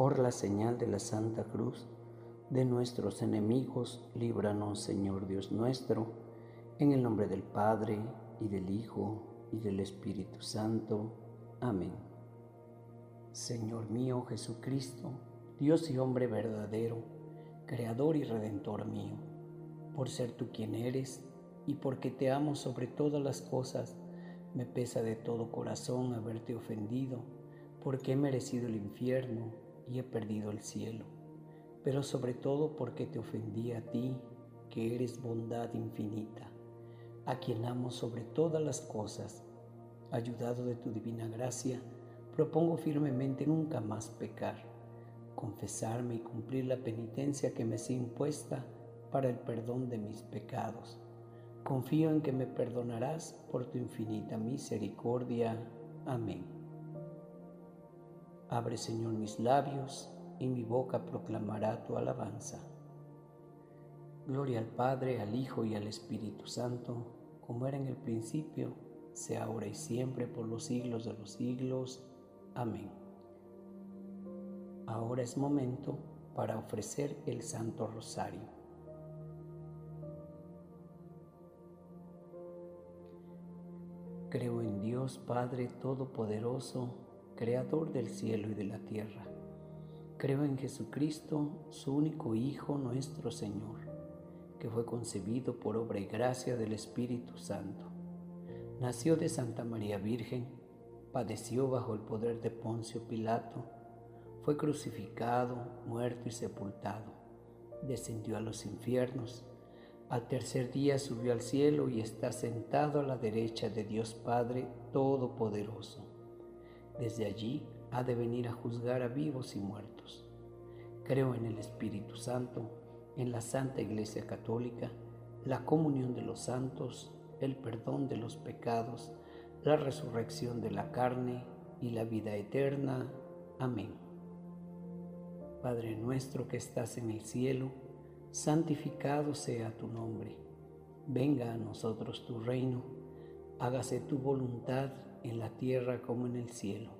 por la señal de la Santa Cruz de nuestros enemigos, líbranos, Señor Dios nuestro, en el nombre del Padre, y del Hijo, y del Espíritu Santo. Amén. Señor mío Jesucristo, Dios y hombre verdadero, Creador y Redentor mío, por ser tú quien eres, y porque te amo sobre todas las cosas, me pesa de todo corazón haberte ofendido, porque he merecido el infierno y he perdido el cielo, pero sobre todo porque te ofendí a ti, que eres bondad infinita, a quien amo sobre todas las cosas. Ayudado de tu divina gracia, propongo firmemente nunca más pecar, confesarme y cumplir la penitencia que me sea impuesta para el perdón de mis pecados. Confío en que me perdonarás por tu infinita misericordia. Amén. Abre, Señor, mis labios y mi boca proclamará tu alabanza. Gloria al Padre, al Hijo y al Espíritu Santo, como era en el principio, sea ahora y siempre, por los siglos de los siglos. Amén. Ahora es momento para ofrecer el Santo Rosario. Creo en Dios Padre Todopoderoso, Creador del cielo y de la tierra. Creo en Jesucristo, su único Hijo, nuestro Señor, que fue concebido por obra y gracia del Espíritu Santo. Nació de Santa María Virgen, padeció bajo el poder de Poncio Pilato, fue crucificado, muerto y sepultado, descendió a los infiernos, al tercer día subió al cielo y está sentado a la derecha de Dios Padre Todopoderoso desde allí ha de venir a juzgar a vivos y muertos. Creo en el Espíritu Santo, en la Santa Iglesia Católica, la comunión de los santos, el perdón de los pecados, la resurrección de la carne y la vida eterna. Amén. Padre nuestro que estás en el cielo, santificado sea tu nombre. Venga a nosotros tu reino, hágase tu voluntad en la tierra como en el cielo.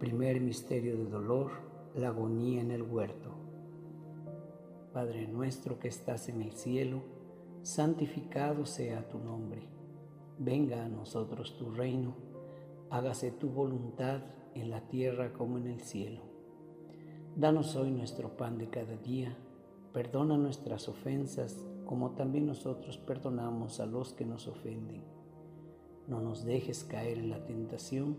Primer misterio de dolor, la agonía en el huerto. Padre nuestro que estás en el cielo, santificado sea tu nombre. Venga a nosotros tu reino, hágase tu voluntad en la tierra como en el cielo. Danos hoy nuestro pan de cada día, perdona nuestras ofensas como también nosotros perdonamos a los que nos ofenden no nos dejes caer en la tentación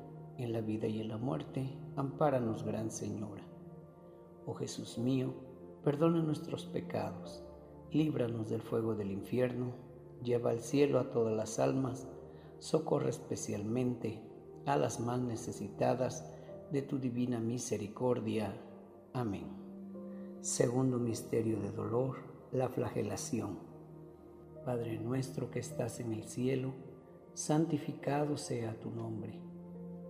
en la vida y en la muerte, ampáranos, Gran Señora. Oh Jesús mío, perdona nuestros pecados, líbranos del fuego del infierno, lleva al cielo a todas las almas, socorre especialmente a las más necesitadas de tu divina misericordia. Amén. Segundo misterio de dolor, la flagelación. Padre nuestro que estás en el cielo, santificado sea tu nombre.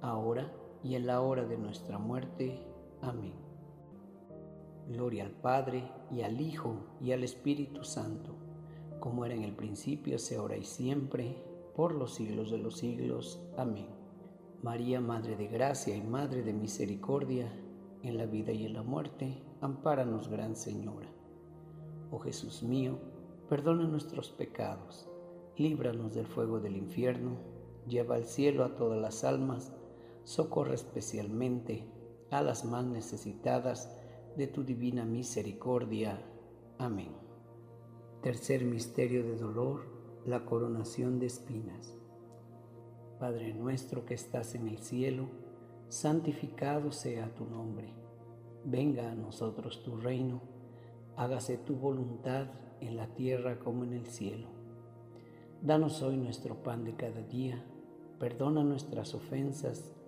ahora y en la hora de nuestra muerte. Amén. Gloria al Padre, y al Hijo, y al Espíritu Santo, como era en el principio, sea ahora y siempre, por los siglos de los siglos. Amén. María, Madre de Gracia y Madre de Misericordia, en la vida y en la muerte, ampáranos, Gran Señora. Oh Jesús mío, perdona nuestros pecados, líbranos del fuego del infierno, lleva al cielo a todas las almas, socorre especialmente a las más necesitadas de tu divina misericordia. Amén. Tercer misterio de dolor la coronación de espinas. Padre nuestro que estás en el cielo, santificado sea tu nombre. Venga a nosotros tu reino, hágase tu voluntad en la tierra como en el cielo. Danos hoy nuestro pan de cada día, perdona nuestras ofensas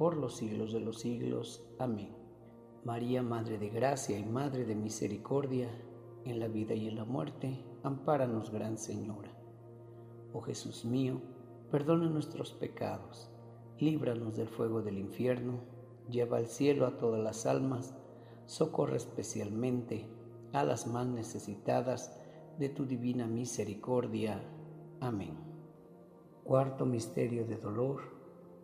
por los siglos de los siglos. Amén. María, Madre de Gracia y Madre de Misericordia, en la vida y en la muerte, ampáranos, Gran Señora. Oh Jesús mío, perdona nuestros pecados, líbranos del fuego del infierno, lleva al cielo a todas las almas, socorre especialmente a las más necesitadas de tu divina misericordia. Amén. Cuarto misterio de dolor,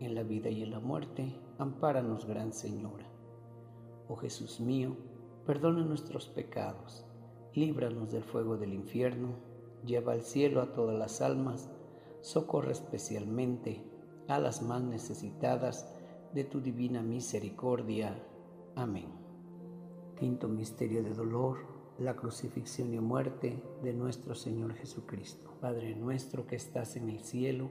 en la vida y en la muerte, ampáranos, Gran Señora. Oh Jesús mío, perdona nuestros pecados, líbranos del fuego del infierno, lleva al cielo a todas las almas, socorre especialmente a las más necesitadas de tu divina misericordia. Amén. Quinto misterio de dolor, la crucifixión y muerte de nuestro Señor Jesucristo. Padre nuestro que estás en el cielo,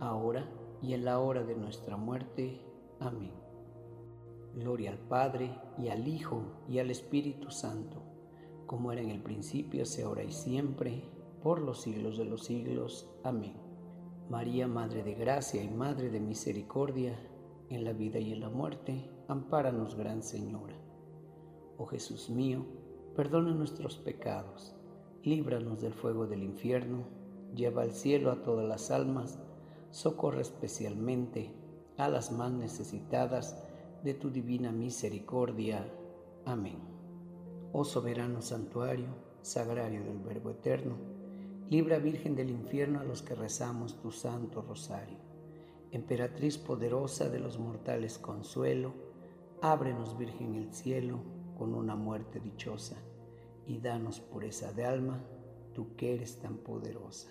ahora y en la hora de nuestra muerte. Amén. Gloria al Padre, y al Hijo, y al Espíritu Santo, como era en el principio, sea ahora y siempre, por los siglos de los siglos. Amén. María, Madre de Gracia y Madre de Misericordia, en la vida y en la muerte, ampáranos, Gran Señora. Oh Jesús mío, perdona nuestros pecados, líbranos del fuego del infierno, lleva al cielo a todas las almas, socorre especialmente a las más necesitadas, de tu divina misericordia. Amén. Oh soberano santuario, sagrario del Verbo eterno, libra Virgen del infierno a los que rezamos tu santo rosario. Emperatriz poderosa de los mortales consuelo, ábrenos Virgen el cielo con una muerte dichosa, y danos pureza de alma, tú que eres tan poderosa.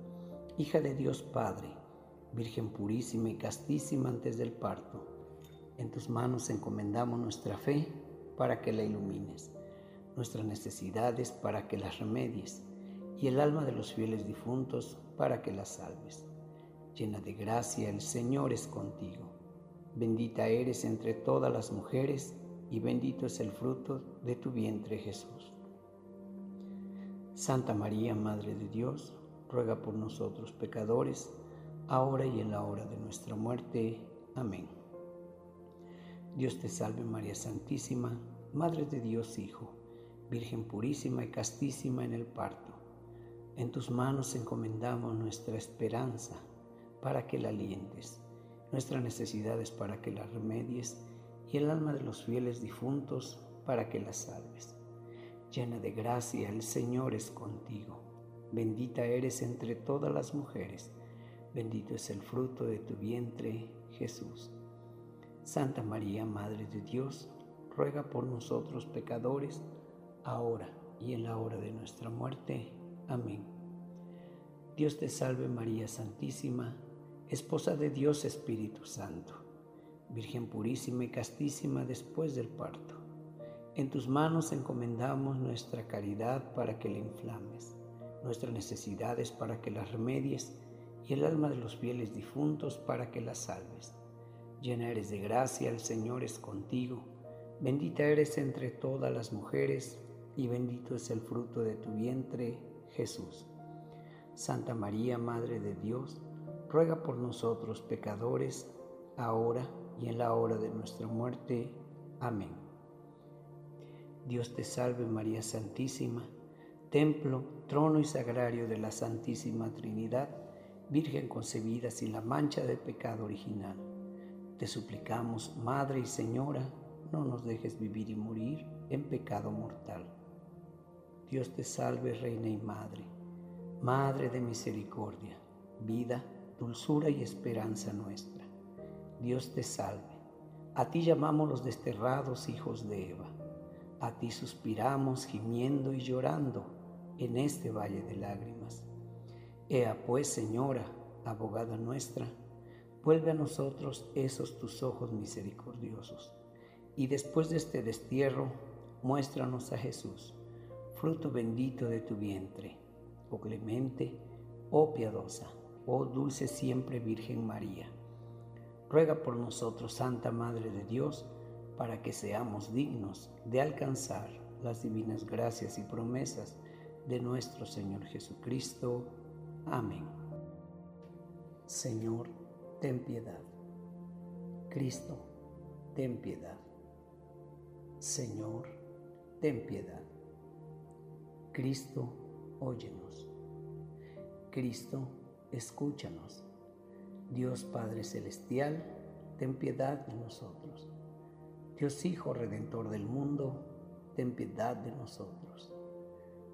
hija de Dios Padre, Virgen purísima y castísima antes del parto en tus manos encomendamos nuestra fe para que la ilumines, nuestras necesidades para que las remedies y el alma de los fieles difuntos para que las salves. Llena de gracia, el Señor es contigo. Bendita eres entre todas las mujeres y bendito es el fruto de tu vientre Jesús. Santa María, Madre de Dios, ruega por nosotros pecadores, ahora y en la hora de nuestra muerte. Amén. Dios te salve María Santísima, Madre de Dios Hijo, Virgen purísima y castísima en el parto. En tus manos encomendamos nuestra esperanza para que la alientes, nuestras necesidades para que la remedies y el alma de los fieles difuntos para que la salves. Llena de gracia, el Señor es contigo. Bendita eres entre todas las mujeres, bendito es el fruto de tu vientre, Jesús. Santa María, Madre de Dios, ruega por nosotros pecadores, ahora y en la hora de nuestra muerte. Amén. Dios te salve María Santísima, Esposa de Dios Espíritu Santo, Virgen purísima y castísima después del parto. En tus manos encomendamos nuestra caridad para que la inflames, nuestras necesidades para que las remedies y el alma de los fieles difuntos para que las salves Llena eres de gracia, el Señor es contigo. Bendita eres entre todas las mujeres, y bendito es el fruto de tu vientre, Jesús. Santa María, Madre de Dios, ruega por nosotros pecadores, ahora y en la hora de nuestra muerte. Amén. Dios te salve María Santísima, templo, trono y sagrario de la Santísima Trinidad, Virgen concebida sin la mancha de pecado original. Te suplicamos, Madre y Señora, no nos dejes vivir y morir en pecado mortal. Dios te salve, Reina y Madre, Madre de misericordia, vida, dulzura y esperanza nuestra. Dios te salve. A ti llamamos los desterrados hijos de Eva. A ti suspiramos gimiendo y llorando en este valle de lágrimas. Ea pues, Señora, abogada nuestra, vuelve a nosotros esos tus ojos misericordiosos, y después de este destierro, muéstranos a Jesús fruto bendito de tu vientre, oh clemente, oh piadosa, oh dulce siempre Virgen María. Ruega por nosotros, Santa Madre de Dios, para que seamos dignos de alcanzar las divinas gracias y promesas de nuestro Señor Jesucristo. Amén. Señor, ten piedad. Cristo, ten piedad. Señor, ten piedad. Cristo, óyenos. Cristo, escúchanos. Dios Padre Celestial, ten piedad de nosotros. Dios Hijo Redentor del mundo, ten piedad de nosotros.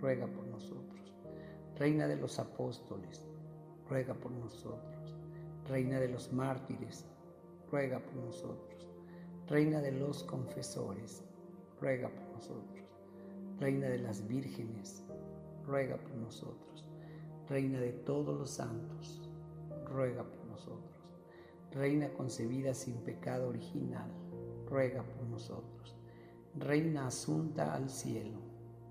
ruega por nosotros. Reina de los apóstoles, ruega por nosotros. Reina de los mártires, ruega por nosotros. Reina de los confesores, ruega por nosotros. Reina de las vírgenes, ruega por nosotros. Reina de todos los santos, ruega por nosotros. Reina concebida sin pecado original, ruega por nosotros. Reina asunta al cielo,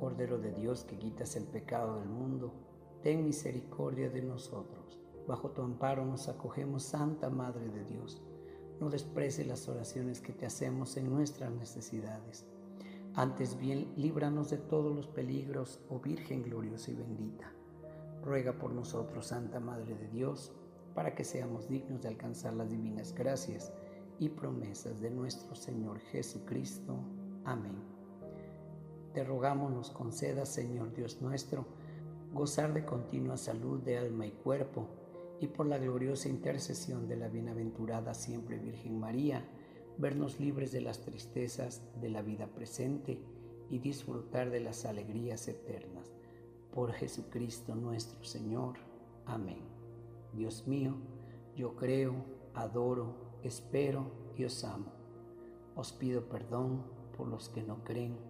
Cordero de Dios que quitas el pecado del mundo, ten misericordia de nosotros. Bajo tu amparo nos acogemos, Santa Madre de Dios. No desprecie las oraciones que te hacemos en nuestras necesidades. Antes bien, líbranos de todos los peligros, oh Virgen gloriosa y bendita. Ruega por nosotros, Santa Madre de Dios, para que seamos dignos de alcanzar las divinas gracias y promesas de nuestro Señor Jesucristo. Amén. Te rogamos nos conceda, Señor Dios nuestro, gozar de continua salud de alma y cuerpo, y por la gloriosa intercesión de la bienaventurada siempre Virgen María, vernos libres de las tristezas de la vida presente y disfrutar de las alegrías eternas. Por Jesucristo nuestro Señor. Amén. Dios mío, yo creo, adoro, espero y os amo. Os pido perdón por los que no creen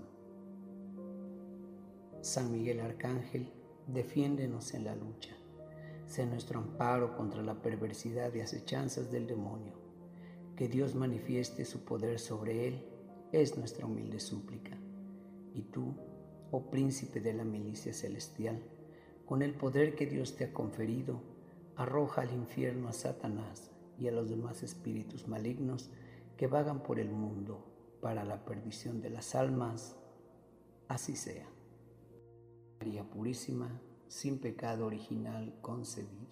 San Miguel Arcángel, defiéndenos en la lucha. Sé nuestro amparo contra la perversidad y acechanzas del demonio. Que Dios manifieste su poder sobre él es nuestra humilde súplica. Y tú, oh príncipe de la milicia celestial, con el poder que Dios te ha conferido, arroja al infierno a Satanás y a los demás espíritus malignos que vagan por el mundo para la perdición de las almas. Así sea. María Purísima, sin pecado original concebida.